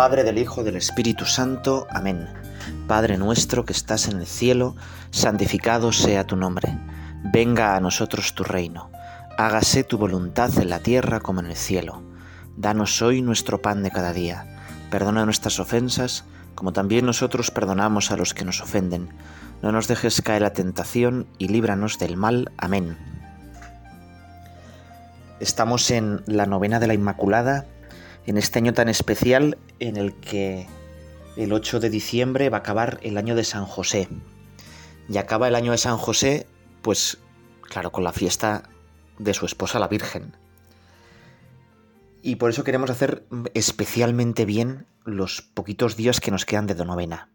Padre, del Hijo, del Espíritu Santo. Amén. Padre nuestro que estás en el cielo, santificado sea tu nombre. Venga a nosotros tu reino. Hágase tu voluntad en la tierra como en el cielo. Danos hoy nuestro pan de cada día. Perdona nuestras ofensas, como también nosotros perdonamos a los que nos ofenden. No nos dejes caer la tentación y líbranos del mal. Amén. Estamos en la novena de la Inmaculada, en este año tan especial en el que el 8 de diciembre va a acabar el año de San José. Y acaba el año de San José, pues claro, con la fiesta de su esposa la Virgen. Y por eso queremos hacer especialmente bien los poquitos días que nos quedan de novena.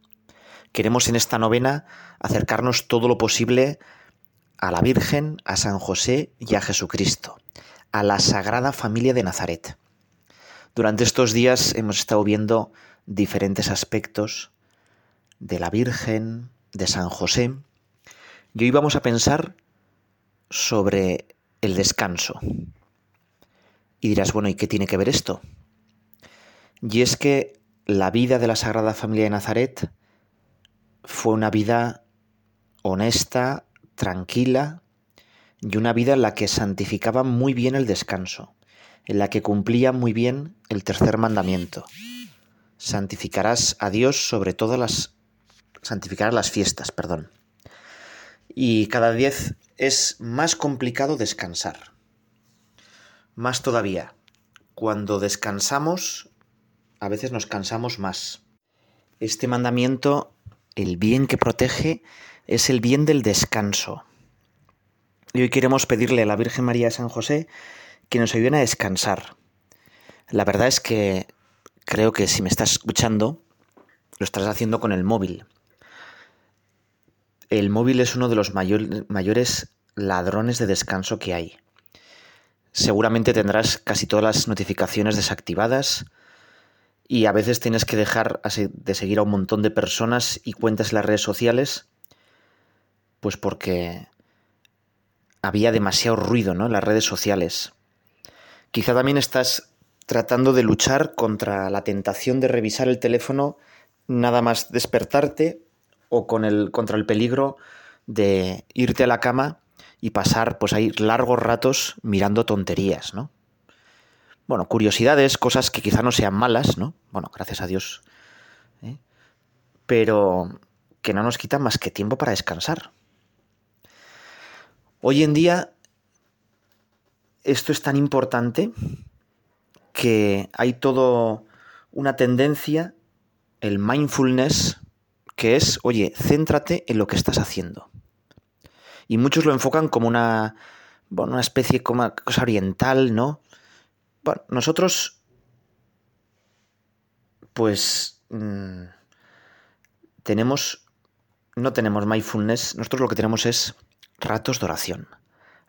Queremos en esta novena acercarnos todo lo posible a la Virgen, a San José y a Jesucristo, a la Sagrada Familia de Nazaret. Durante estos días hemos estado viendo diferentes aspectos de la Virgen, de San José, y hoy vamos a pensar sobre el descanso. Y dirás, bueno, ¿y qué tiene que ver esto? Y es que la vida de la Sagrada Familia de Nazaret fue una vida honesta, tranquila, y una vida en la que santificaba muy bien el descanso, en la que cumplía muy bien el tercer mandamiento. Santificarás a Dios sobre todas las santificarás las fiestas, perdón. Y cada vez es más complicado descansar. Más todavía, cuando descansamos, a veces nos cansamos más. Este mandamiento, el bien que protege, es el bien del descanso. Y hoy queremos pedirle a la Virgen María de San José que nos ayuden a descansar. La verdad es que creo que si me estás escuchando, lo estás haciendo con el móvil. El móvil es uno de los mayores ladrones de descanso que hay. Seguramente tendrás casi todas las notificaciones desactivadas y a veces tienes que dejar de seguir a un montón de personas y cuentas en las redes sociales, pues porque había demasiado ruido ¿no? en las redes sociales. Quizá también estás tratando de luchar contra la tentación de revisar el teléfono nada más despertarte o con el, contra el peligro de irte a la cama y pasar pues ahí largos ratos mirando tonterías, ¿no? Bueno, curiosidades, cosas que quizá no sean malas, ¿no? Bueno, gracias a Dios. ¿eh? Pero que no nos quitan más que tiempo para descansar. Hoy en día esto es tan importante que hay todo una tendencia, el mindfulness, que es, oye, céntrate en lo que estás haciendo. Y muchos lo enfocan como una, bueno, una especie como cosa oriental, ¿no? Bueno, nosotros, pues, mmm, tenemos, no tenemos mindfulness, nosotros lo que tenemos es ratos de oración,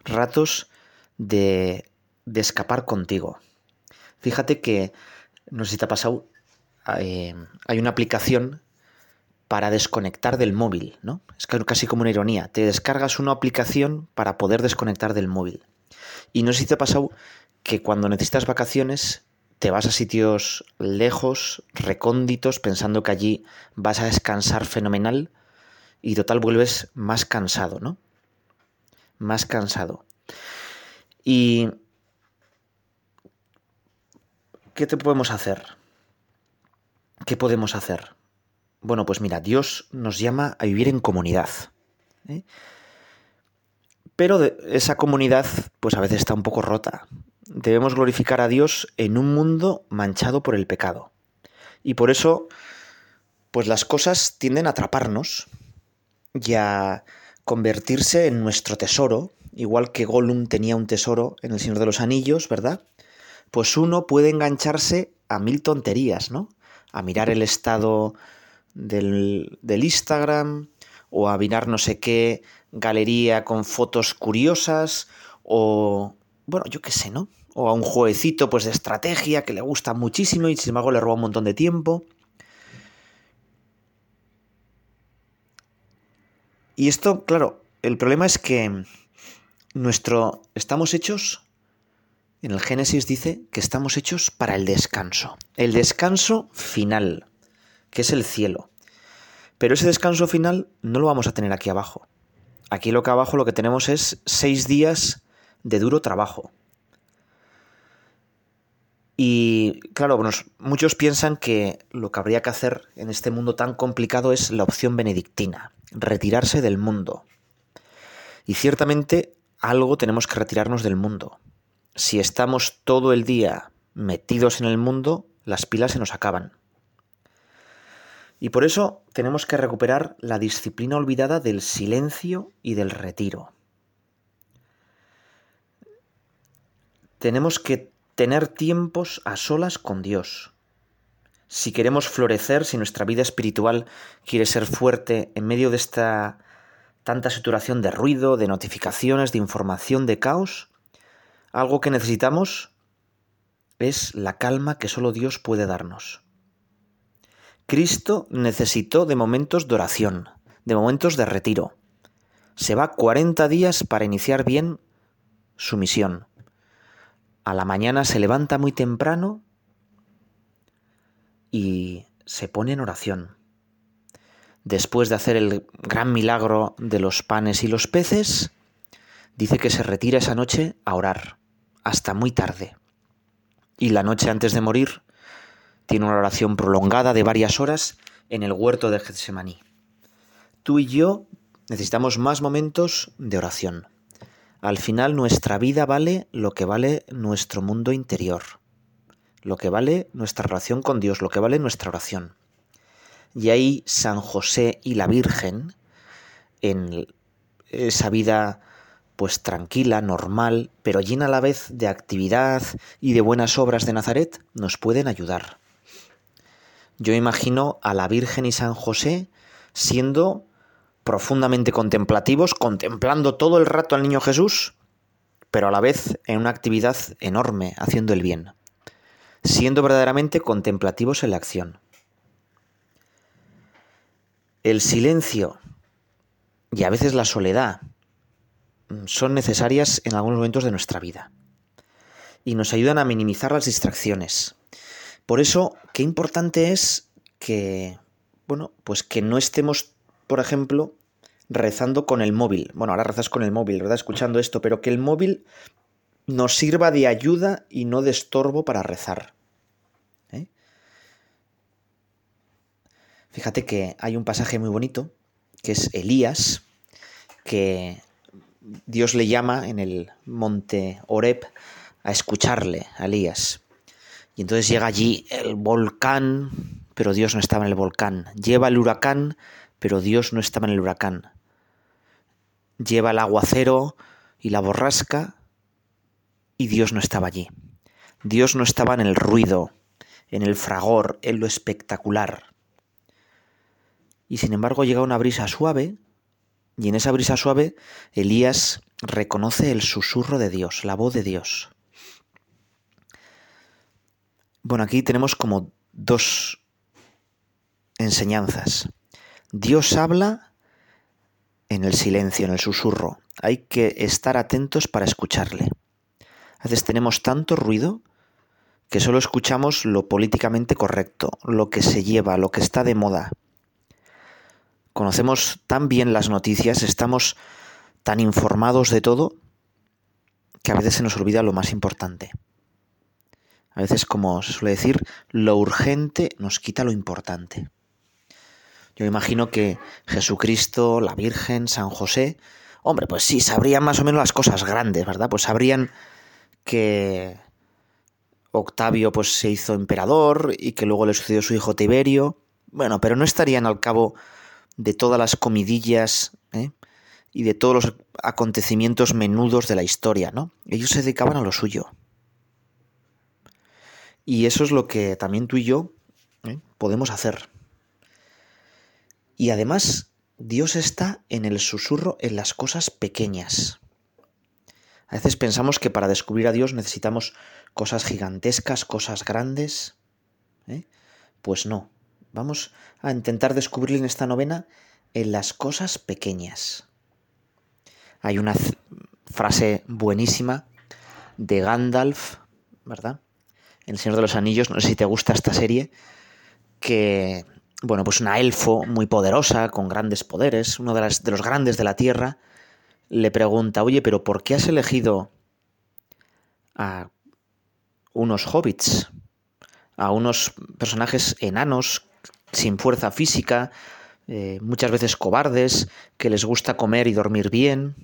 ratos de, escapar contigo. Fíjate que, no sé si te ha pasado, eh, hay una aplicación para desconectar del móvil, ¿no? Es casi como una ironía. Te descargas una aplicación para poder desconectar del móvil. Y no sé si te ha pasado que cuando necesitas vacaciones te vas a sitios lejos, recónditos, pensando que allí vas a descansar fenomenal y total vuelves más cansado, ¿no? más cansado. ¿Y qué te podemos hacer? ¿Qué podemos hacer? Bueno, pues mira, Dios nos llama a vivir en comunidad. ¿eh? Pero esa comunidad, pues a veces está un poco rota. Debemos glorificar a Dios en un mundo manchado por el pecado. Y por eso, pues las cosas tienden a atraparnos y a convertirse en nuestro tesoro, igual que Gollum tenía un tesoro en el Señor de los Anillos, ¿verdad? Pues uno puede engancharse a mil tonterías, ¿no? A mirar el estado del, Instagram o a mirar no sé qué galería con fotos curiosas o, bueno, yo qué sé, ¿no? O a un jueguecito pues de estrategia que le gusta muchísimo y sin embargo le roba un montón de tiempo. Y esto, claro, el problema es que nuestro estamos hechos en el Génesis dice que estamos hechos para el descanso, el descanso final, que es el cielo. Pero ese descanso final no lo vamos a tener aquí abajo. Aquí lo que abajo lo que tenemos es seis días de duro trabajo. Y claro, muchos piensan que lo que habría que hacer en este mundo tan complicado es la opción benedictina, retirarse del mundo. Y ciertamente algo tenemos que retirarnos del mundo. Si estamos todo el día metidos en el mundo, las pilas se nos acaban. Y por eso tenemos que recuperar la disciplina olvidada del silencio y del retiro. Tenemos que tener tiempos a solas con Dios. Si queremos florecer, si nuestra vida espiritual quiere ser fuerte en medio de esta tanta saturación de ruido, de notificaciones, de información, de caos, algo que necesitamos es la calma que solo Dios puede darnos. Cristo necesitó de momentos de oración, de momentos de retiro. Se va 40 días para iniciar bien su misión a la mañana se levanta muy temprano y se pone en oración. Después de hacer el gran milagro de los panes y los peces, dice que se retira esa noche a orar, hasta muy tarde. Y la noche antes de morir, tiene una oración prolongada de varias horas en el huerto de Getsemaní. Tú y yo necesitamos más momentos de oración. Al final nuestra vida vale lo que vale nuestro mundo interior, lo que vale nuestra relación con Dios, lo que vale nuestra oración. Y ahí San José y la Virgen, en esa vida pues tranquila, normal, pero llena a la vez de actividad y de buenas obras de Nazaret, nos pueden ayudar. Yo imagino a la Virgen y San José siendo profundamente contemplativos, contemplando todo el rato al niño Jesús, pero a la vez en una actividad enorme, haciendo el bien, siendo verdaderamente contemplativos en la acción. El silencio y a veces la soledad son necesarias en algunos momentos de nuestra vida y nos ayudan a minimizar las distracciones. Por eso, qué importante es que, bueno, pues que no estemos por ejemplo, rezando con el móvil. Bueno, ahora rezas con el móvil, ¿verdad? Escuchando esto, pero que el móvil nos sirva de ayuda y no de estorbo para rezar. Fíjate que hay un pasaje muy bonito, que es Elías, que Dios le llama en el monte Oreb a escucharle, a Elías. Y entonces llega allí el volcán, pero Dios no estaba en el volcán. Lleva el huracán, pero Dios no estaba en el huracán. Lleva el aguacero y la borrasca y Dios no estaba allí. Dios no estaba en el ruido, en el fragor, en lo espectacular. Y sin embargo llega una brisa suave y en esa brisa suave Elías reconoce el susurro de Dios, la voz de Dios. Bueno, aquí tenemos como dos enseñanzas. Dios habla en el silencio, en el susurro. Hay que estar atentos para escucharle. A veces tenemos tanto ruido que solo escuchamos lo políticamente correcto, lo que se lleva, lo que está de moda. Conocemos tan bien las noticias, estamos tan informados de todo, que a veces se nos olvida lo más importante. A veces, como se suele decir, lo urgente nos quita lo importante. Yo imagino que Jesucristo, la Virgen, San José, hombre, pues sí, sabrían más o menos las cosas grandes, ¿verdad? Pues sabrían que Octavio pues se hizo emperador y que luego le sucedió su hijo Tiberio. Bueno, pero no estarían al cabo de todas las comidillas ¿eh? y de todos los acontecimientos menudos de la historia, ¿no? Ellos se dedicaban a lo suyo. Y eso es lo que también tú y yo ¿eh? podemos hacer. Y además, Dios está en el susurro en las cosas pequeñas. A veces pensamos que para descubrir a Dios necesitamos cosas gigantescas, cosas grandes. ¿eh? Pues no. Vamos a intentar descubrir en esta novena en las cosas pequeñas. Hay una frase buenísima de Gandalf, ¿verdad? El Señor de los Anillos, no sé si te gusta esta serie, que, bueno, pues una elfo muy poderosa, con grandes poderes, uno de, de los grandes de la Tierra, le pregunta, oye, pero ¿por qué has elegido a unos hobbits, a unos personajes enanos, sin fuerza física, eh, muchas veces cobardes, que les gusta comer y dormir bien?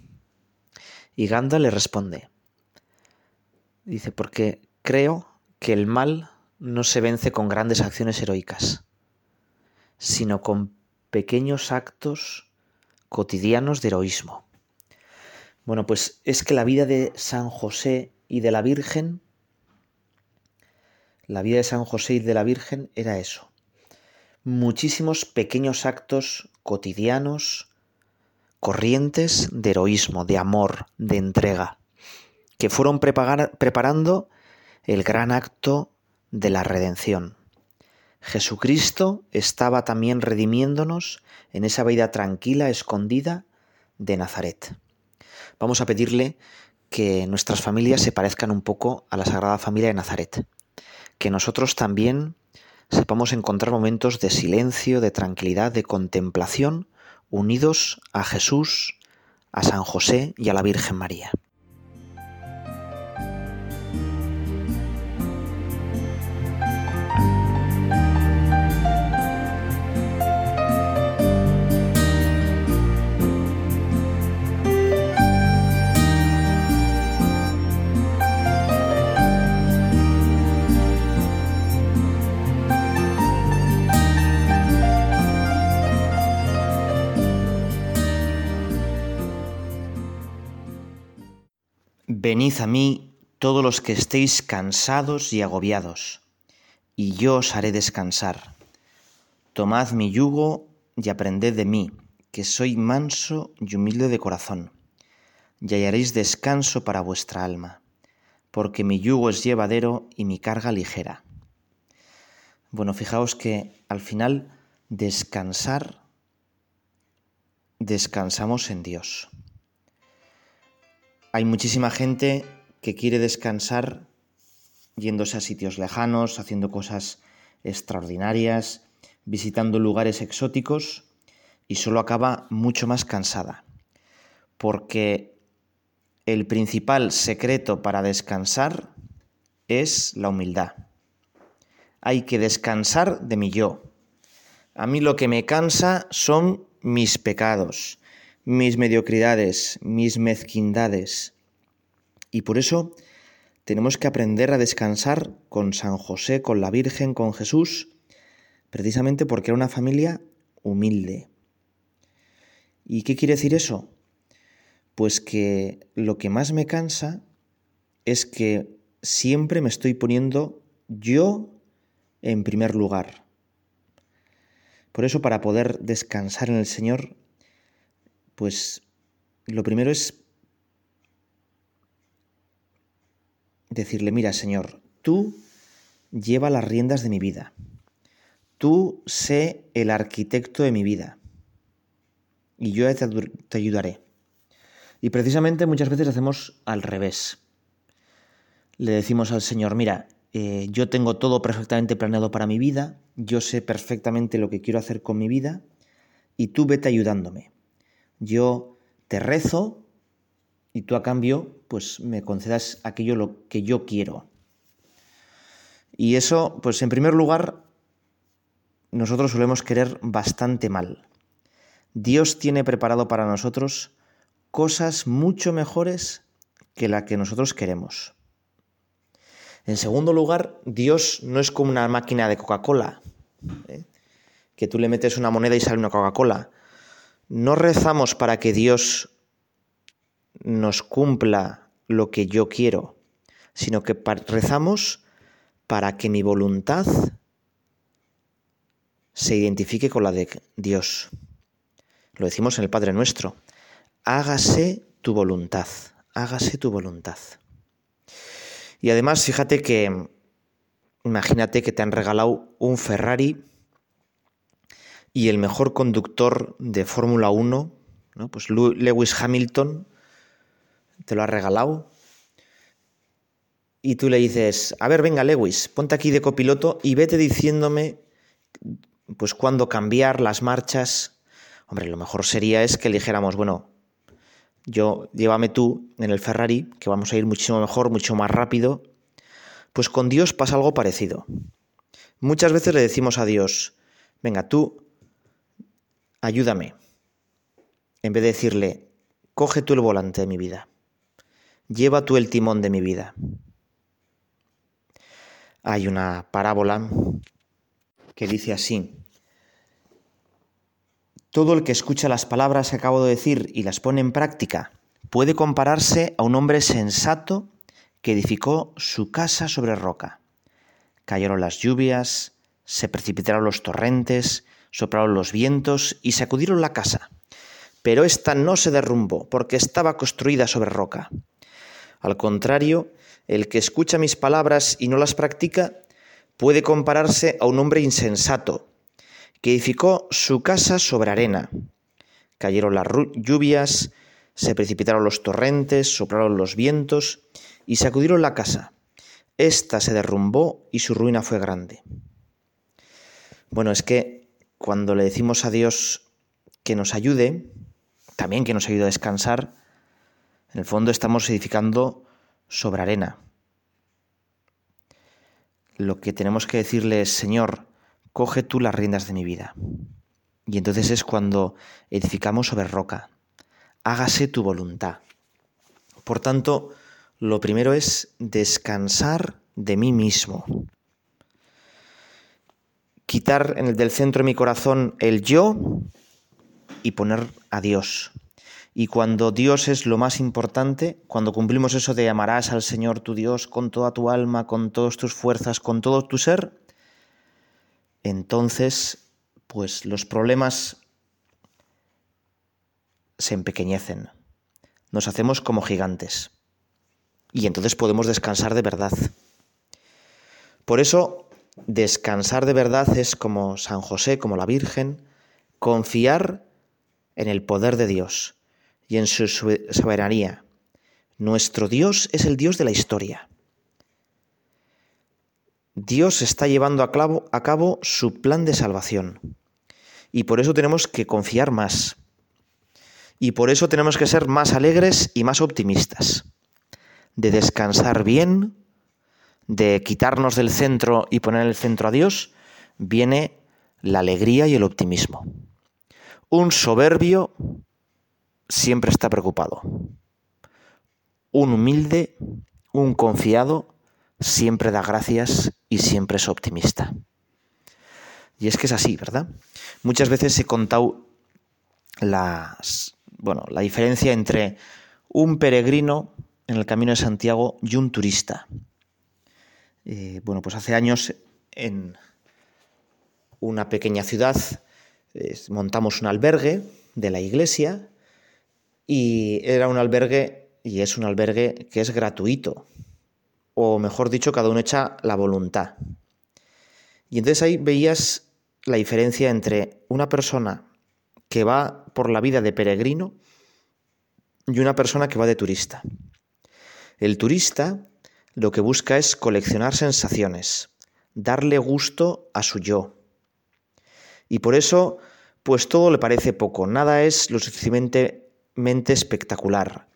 Y Gandalf le responde, dice, porque creo que el mal no se vence con grandes acciones heroicas, sino con pequeños actos cotidianos de heroísmo. Bueno, pues es que la vida de San José y de la Virgen, la vida de San José y de la Virgen era eso. Muchísimos pequeños actos cotidianos, corrientes de heroísmo, de amor, de entrega, que fueron preparando el gran acto de la redención. Jesucristo estaba también redimiéndonos en esa vida tranquila, escondida de Nazaret. Vamos a pedirle que nuestras familias se parezcan un poco a la Sagrada Familia de Nazaret, que nosotros también sepamos encontrar momentos de silencio, de tranquilidad, de contemplación, unidos a Jesús, a San José y a la Virgen María. Venid a mí todos los que estéis cansados y agobiados, y yo os haré descansar. Tomad mi yugo y aprended de mí, que soy manso y humilde de corazón, y hallaréis descanso para vuestra alma, porque mi yugo es llevadero y mi carga ligera. Bueno, fijaos que al final descansar, descansamos en Dios. Hay muchísima gente que quiere descansar yéndose a sitios lejanos, haciendo cosas extraordinarias, visitando lugares exóticos y solo acaba mucho más cansada. Porque el principal secreto para descansar es la humildad. Hay que descansar de mi yo. A mí lo que me cansa son mis pecados, mis mediocridades, mis mezquindades. Y por eso tenemos que aprender a descansar con San José, con la Virgen, con Jesús, precisamente porque era una familia humilde. ¿Y qué quiere decir eso? Pues que lo que más me cansa es que siempre me estoy poniendo yo en primer lugar. Por eso para poder descansar en el Señor pues lo primero es decirle, mira Señor, tú lleva las riendas de mi vida, tú sé el arquitecto de mi vida y yo te ayudaré. Y precisamente muchas veces hacemos al revés. Le decimos al Señor, mira, eh, yo tengo todo perfectamente planeado para mi vida, yo sé perfectamente lo que quiero hacer con mi vida y tú vete ayudándome yo te rezo y tú a cambio pues me concedas aquello lo que yo quiero. Y eso, pues en primer lugar, nosotros solemos querer bastante mal. Dios tiene preparado para nosotros cosas mucho mejores que la que nosotros queremos. En segundo lugar, Dios no es como una máquina de Coca-Cola, ¿eh? que tú le metes una moneda y sale una Coca-Cola no rezamos para que Dios nos cumpla lo que yo quiero, sino que rezamos para que mi voluntad se identifique con la de Dios. Lo decimos en el Padre Nuestro. Hágase tu voluntad, hágase tu voluntad. Y además, fíjate que, imagínate que te han regalado un Ferrari y el mejor conductor de Fórmula 1, ¿no? pues Lewis Hamilton, te lo ha regalado. y tú le dices, a ver, venga, Lewis, ponte aquí de copiloto y vete diciéndome, pues, cuándo cambiar las marchas. Hombre, lo mejor sería es que dijéramos, bueno, yo llévame tú en el Ferrari, que vamos a ir muchísimo mejor, mucho más rápido. Pues con Dios pasa algo parecido. Muchas veces le decimos a Dios, venga, tú, ayúdame. En vez de decirle, coge tú el volante de mi vida, lleva tú el timón de mi vida. Hay una parábola que dice así, todo el que escucha las palabras que acabo de decir y las pone en práctica puede compararse a un hombre sensato que edificó su casa sobre roca. Cayeron las lluvias, se precipitaron los torrentes, soplaron los vientos y sacudieron la casa. Pero ésta no se derrumbó porque estaba construida sobre roca. Al contrario, el que escucha mis palabras y no las practica puede compararse a un hombre insensato que edificó su casa sobre arena. Cayeron las lluvias, se precipitaron los torrentes, soplaron los vientos y sacudieron la casa. Esta se derrumbó y su ruina fue grande. Bueno, es que cuando le decimos a Dios que nos ayude, también que nos ayude a descansar, en el fondo estamos edificando sobre arena. Lo que tenemos que decirle es, Señor, coge tú las riendas de mi vida. Y entonces es cuando edificamos sobre roca. Hágase tu voluntad. Por tanto, lo primero es descansar de mí mismo. Quitar en el del centro de mi corazón el yo y poner a Dios. Y cuando Dios es lo más importante, cuando cumplimos eso de amarás al Señor tu Dios con toda tu alma, con todas tus fuerzas, con todo tu ser, entonces, pues los problemas se empequeñecen, nos hacemos como gigantes y entonces podemos descansar de verdad. Por eso, descansar de verdad es como San José, como la Virgen, confiar en el poder de Dios y en su soberanía. Nuestro Dios es el Dios de la historia. Dios está llevando a a cabo su plan de salvación. Y por eso tenemos que confiar más. Y por eso tenemos que ser más alegres y más optimistas. De descansar bien, de quitarnos del centro y poner en el centro a Dios, viene la alegría y el optimismo. Un soberbio siempre está preocupado. Un humilde, un confiado, siempre da gracias y siempre es optimista. Y es que es así, ¿verdad? Muchas veces he contado las, bueno, la diferencia entre un peregrino en el Camino de Santiago y un turista. Eh, bueno, pues hace años en una pequeña ciudad montamos un albergue de la iglesia y era un albergue y es un albergue que es gratuito o mejor dicho, cada uno echa la voluntad. Y entonces ahí veías la diferencia entre una persona que va por la vida de peregrino y una persona que va de turista. El turista lo que busca es coleccionar sensaciones, darle gusto a su yo. Y por eso, pues todo le parece poco, nada es lo suficientemente espectacular.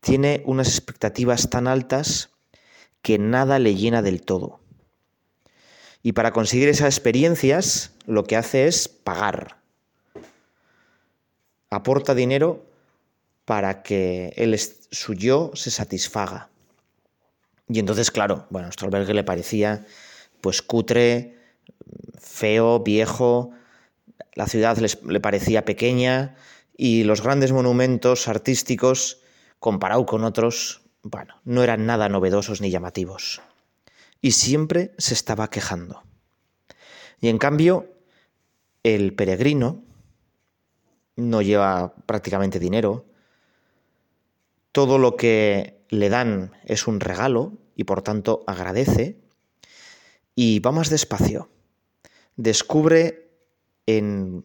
Tiene unas expectativas tan altas que nada le llena del todo. Y para conseguir esas experiencias lo que hace es pagar. Aporta dinero para que él, su yo se satisfaga. Y entonces, claro, bueno, albergue le parecía pues cutre, feo, viejo, la ciudad le parecía pequeña y los grandes monumentos artísticos, comparado con otros, bueno, no eran nada novedosos ni llamativos. Y siempre se estaba quejando. Y en cambio, el peregrino no lleva prácticamente dinero. Todo lo que le dan es un regalo y por tanto agradece. Y va más despacio. Descubre en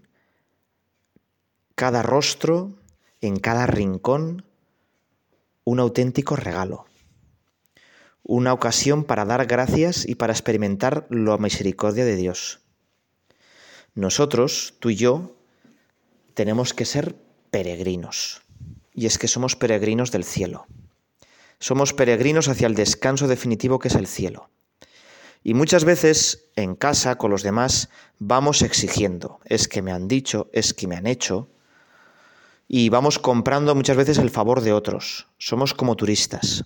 cada rostro, en cada rincón, un auténtico regalo. una ocasión para dar gracias y para experimentar la misericordia de Dios. Nosotros, tú y yo, tenemos que ser peregrinos. Y es que somos peregrinos del cielo. Somos peregrinos hacia el descanso definitivo que es el cielo. Y muchas veces en casa con los demás vamos exigiendo, es que me han dicho, es que me han hecho, y vamos comprando muchas veces el favor de otros. Somos como turistas.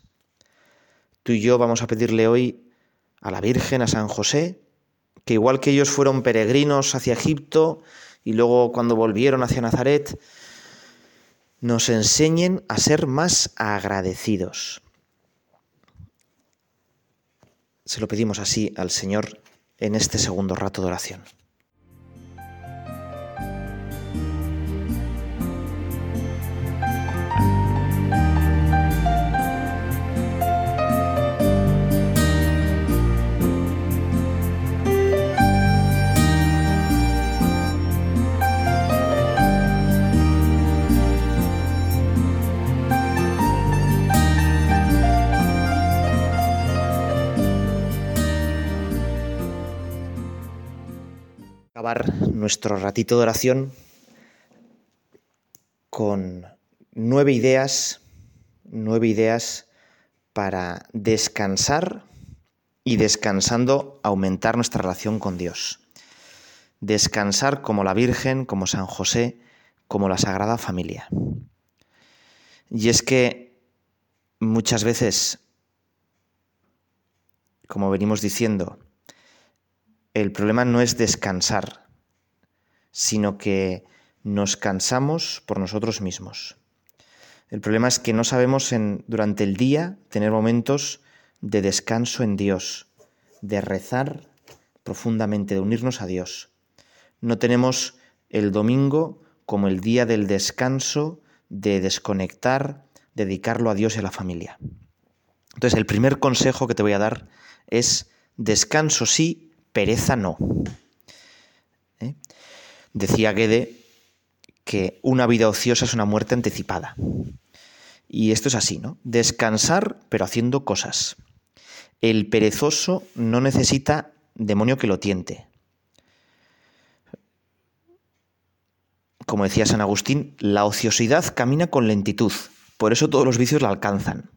Tú y yo vamos a pedirle hoy a la Virgen, a San José, que igual que ellos fueron peregrinos hacia Egipto y luego cuando volvieron hacia Nazaret, nos enseñen a ser más agradecidos. Se lo pedimos así al Señor en este segundo rato de oración. Nuestro ratito de oración con nueve ideas, nueve ideas para descansar y descansando aumentar nuestra relación con Dios. Descansar como la Virgen, como San José, como la Sagrada Familia. Y es que muchas veces, como venimos diciendo, el problema no es descansar, sino que nos cansamos por nosotros mismos. El problema es que no sabemos durante el día tener momentos de descanso en Dios, de rezar profundamente, de unirnos a Dios. No tenemos el domingo como el día del descanso, de desconectar, dedicarlo a Dios y a la familia. Entonces, el primer consejo que te voy a dar es descanso sí, pereza no. ¿Eh? Decía Guede que una vida ociosa es una muerte anticipada. Y esto es así, ¿no? Descansar, pero haciendo cosas. El perezoso no necesita demonio que lo tiente. Como decía San Agustín, la ociosidad camina con lentitud, por eso todos los vicios la alcanzan.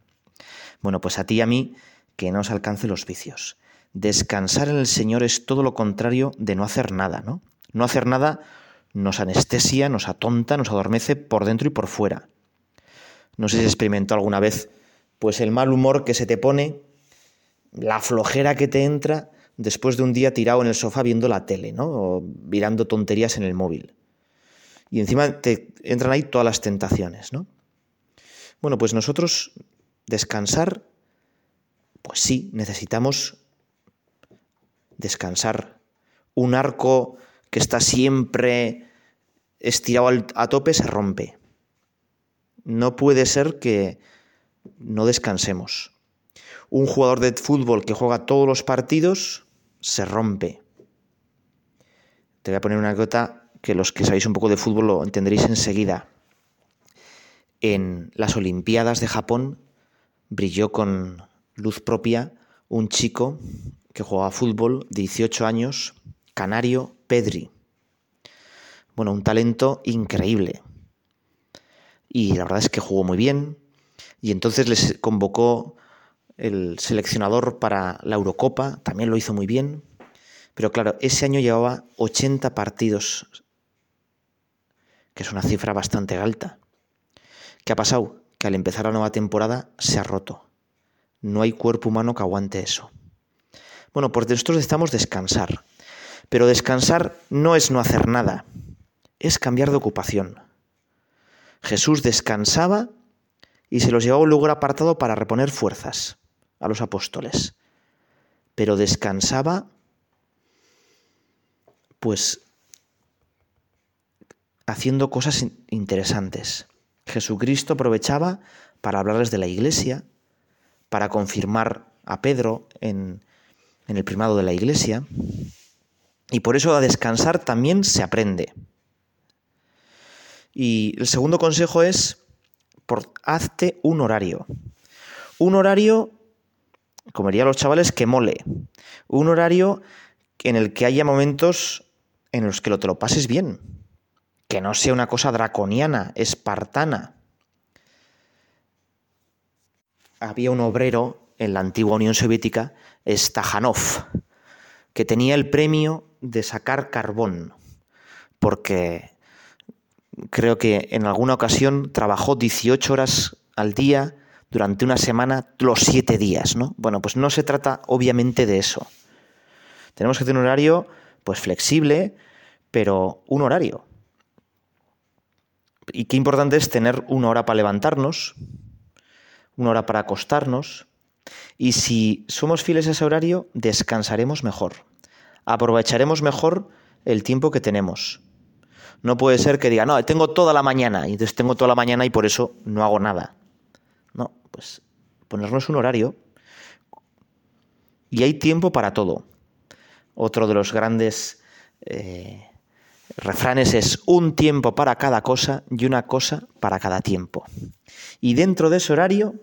Bueno, pues a ti y a mí, que no os alcance los vicios. Descansar en el Señor es todo lo contrario de no hacer nada, ¿no? No hacer nada nos anestesia, nos atonta, nos adormece por dentro y por fuera. No sé si experimentó alguna vez, pues el mal humor que se te pone, la flojera que te entra después de un día tirado en el sofá viendo la tele, ¿no? O mirando tonterías en el móvil. Y encima te entran ahí todas las tentaciones, ¿no? Bueno, pues nosotros descansar, pues sí, necesitamos descansar. Un arco que está siempre estirado a tope se rompe. No puede ser que no descansemos. Un jugador de fútbol que juega todos los partidos se rompe. Te voy a poner una gota que los que sabéis un poco de fútbol lo entenderéis enseguida. En las Olimpiadas de Japón brilló con luz propia un chico que jugaba fútbol, 18 años, canario Pedri. Bueno, un talento increíble. Y la verdad es que jugó muy bien. Y entonces les convocó el seleccionador para la Eurocopa, también lo hizo muy bien. Pero claro, ese año llevaba 80 partidos, que es una cifra bastante alta. ¿Qué ha pasado? Que al empezar la nueva temporada se ha roto. No hay cuerpo humano que aguante eso. Bueno, pues nosotros necesitamos descansar. Pero descansar no es no hacer nada, es cambiar de ocupación. Jesús descansaba y se los llevaba a un lugar apartado para reponer fuerzas a los apóstoles. Pero descansaba, pues, haciendo cosas interesantes. Jesucristo aprovechaba para hablarles de la iglesia, para confirmar a Pedro en en el primado de la iglesia. Y por eso a descansar también se aprende. Y el segundo consejo es, por, hazte un horario. Un horario como dirían los chavales, que mole. Un horario en el que haya momentos en los que lo te lo pases bien. Que no sea una cosa draconiana, espartana. Había un obrero en la antigua Unión Soviética, Stajanov, que tenía el premio de sacar carbón, porque creo que en alguna ocasión trabajó 18 horas al día durante una semana los 7 días, ¿no? Bueno, pues no se trata obviamente de eso. Tenemos que tener un horario pues flexible, pero un horario. Y qué importante es tener una hora para levantarnos, una hora para acostarnos, y si somos fieles a ese horario, descansaremos mejor, aprovecharemos mejor el tiempo que tenemos. No puede ser que diga, no, tengo toda la mañana, y entonces tengo toda la mañana y por eso no hago nada. No, pues ponernos un horario. Y hay tiempo para todo. Otro de los grandes eh, refranes es un tiempo para cada cosa y una cosa para cada tiempo. Y dentro de ese horario,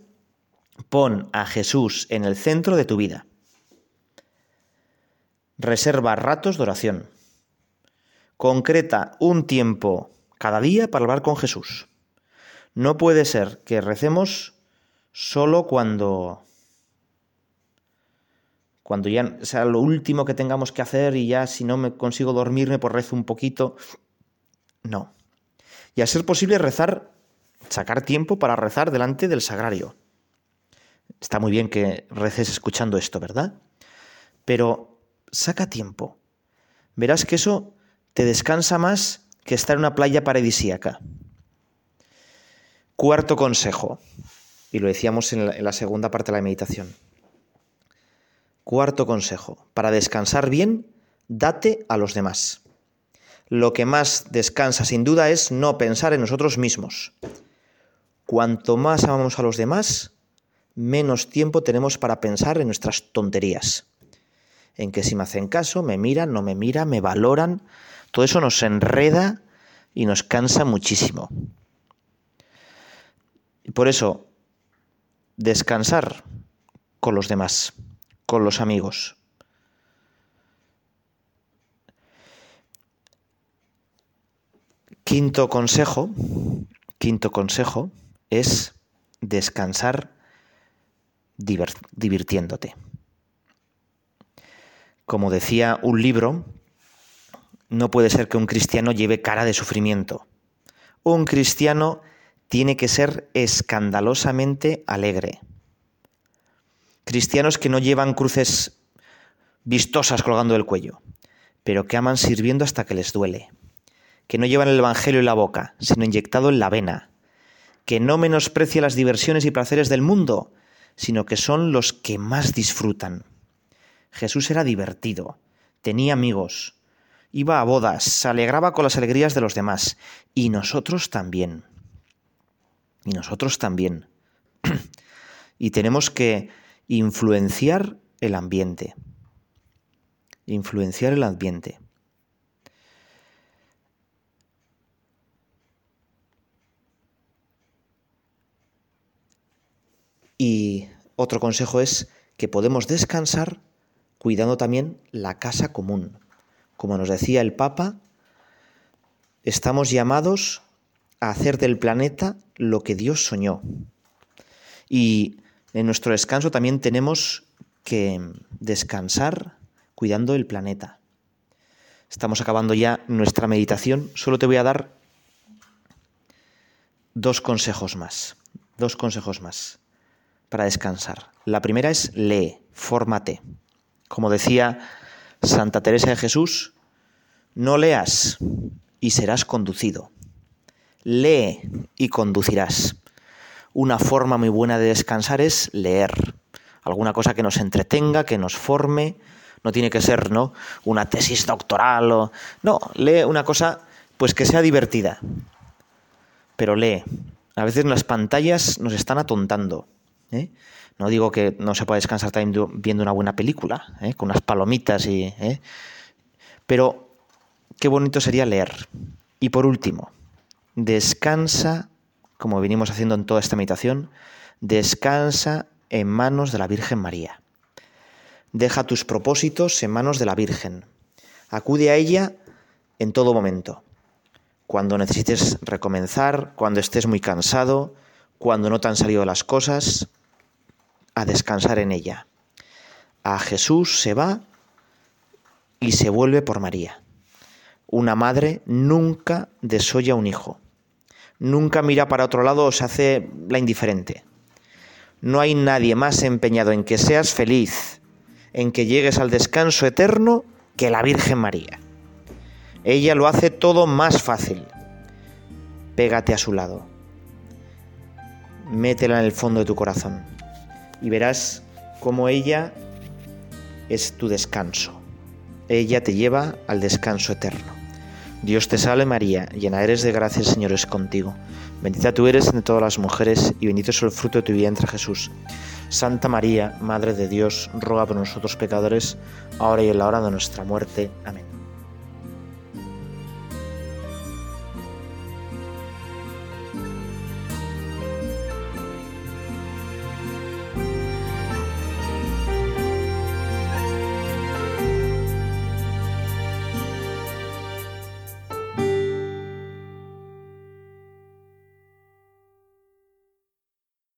pon a Jesús en el centro de tu vida. Reserva ratos de oración. Concreta un tiempo cada día para hablar con Jesús. No puede ser que recemos solo cuando cuando ya sea lo último que tengamos que hacer y ya si no me consigo dormirme pues rezo un poquito. No. Y a ser posible rezar, sacar tiempo para rezar delante del sagrario. Está muy bien que reces escuchando esto, ¿verdad? Pero saca tiempo. Verás que eso te descansa más que estar en una playa paradisíaca. Cuarto consejo, y lo decíamos en la, segunda parte de la meditación. Cuarto consejo, para descansar bien, date a los demás. Lo que más descansa sin duda es no pensar en nosotros mismos. Cuanto más amamos a los demás, menos tiempo tenemos para pensar en nuestras tonterías. En que si me hacen caso, me miran, no me miran, me valoran, todo eso nos enreda y nos cansa muchísimo. Por eso, descansar con los demás, con los amigos. Quinto consejo, quinto consejo es descansar divirtiéndote. Como decía un libro, no puede ser que un cristiano lleve cara de sufrimiento. Un cristiano tiene que ser escandalosamente alegre. Cristianos que no llevan cruces vistosas colgando del cuello, pero que aman sirviendo hasta que les duele. Que no llevan el Evangelio en la boca, sino inyectado en la vena. Que no menosprecia las diversiones y placeres del mundo, sino que son los que más disfrutan. Jesús era divertido, tenía amigos, iba a bodas, se alegraba con las alegrías de los demás. Y nosotros también. Y nosotros también. y tenemos que influenciar el ambiente. Influenciar el ambiente. Y otro consejo es que podemos descansar cuidando también la casa común. Como nos decía el Papa, estamos llamados a hacer del planeta lo que Dios soñó. Y en nuestro descanso también tenemos que descansar cuidando el planeta. Estamos acabando ya nuestra meditación. Solo te voy a dar dos consejos más. Dos consejos más para descansar. La primera es lee, fórmate. Como decía Santa Teresa de Jesús, no leas y serás conducido. Lee y conducirás. Una forma muy buena de descansar es leer. Alguna cosa que nos entretenga, que nos forme. No tiene que ser, ¿no? Una tesis doctoral o. No, lee una cosa pues que sea divertida. Pero lee. A veces las pantallas nos están atontando. ¿Eh? No digo que no se pueda descansar también viendo una buena película, ¿eh? con unas palomitas y. ¿eh? Pero qué bonito sería leer. Y por último, descansa, como venimos haciendo en toda esta meditación, descansa en manos de la Virgen María. Deja tus propósitos en manos de la Virgen. Acude a ella en todo momento. Cuando necesites recomenzar, cuando estés muy cansado, cuando no te han salido las cosas, a descansar en ella. A Jesús se va y se vuelve por María. Una madre nunca desoya un hijo. Nunca mira para otro lado o se hace la indiferente. No hay nadie más empeñado en que seas feliz, en que llegues al descanso eterno, que la Virgen María. Ella lo hace todo más fácil. Pégate a su lado. Métela en el fondo de tu corazón y verás cómo ella es tu descanso. Ella te lleva al descanso eterno. Dios te salve María, llena eres de gracia, el Señor es contigo. Bendita tú eres entre todas las mujeres y bendito es el fruto de tu vientre Jesús. Santa María, Madre de Dios, ruega por nosotros pecadores, ahora y en la hora de nuestra muerte. Amén.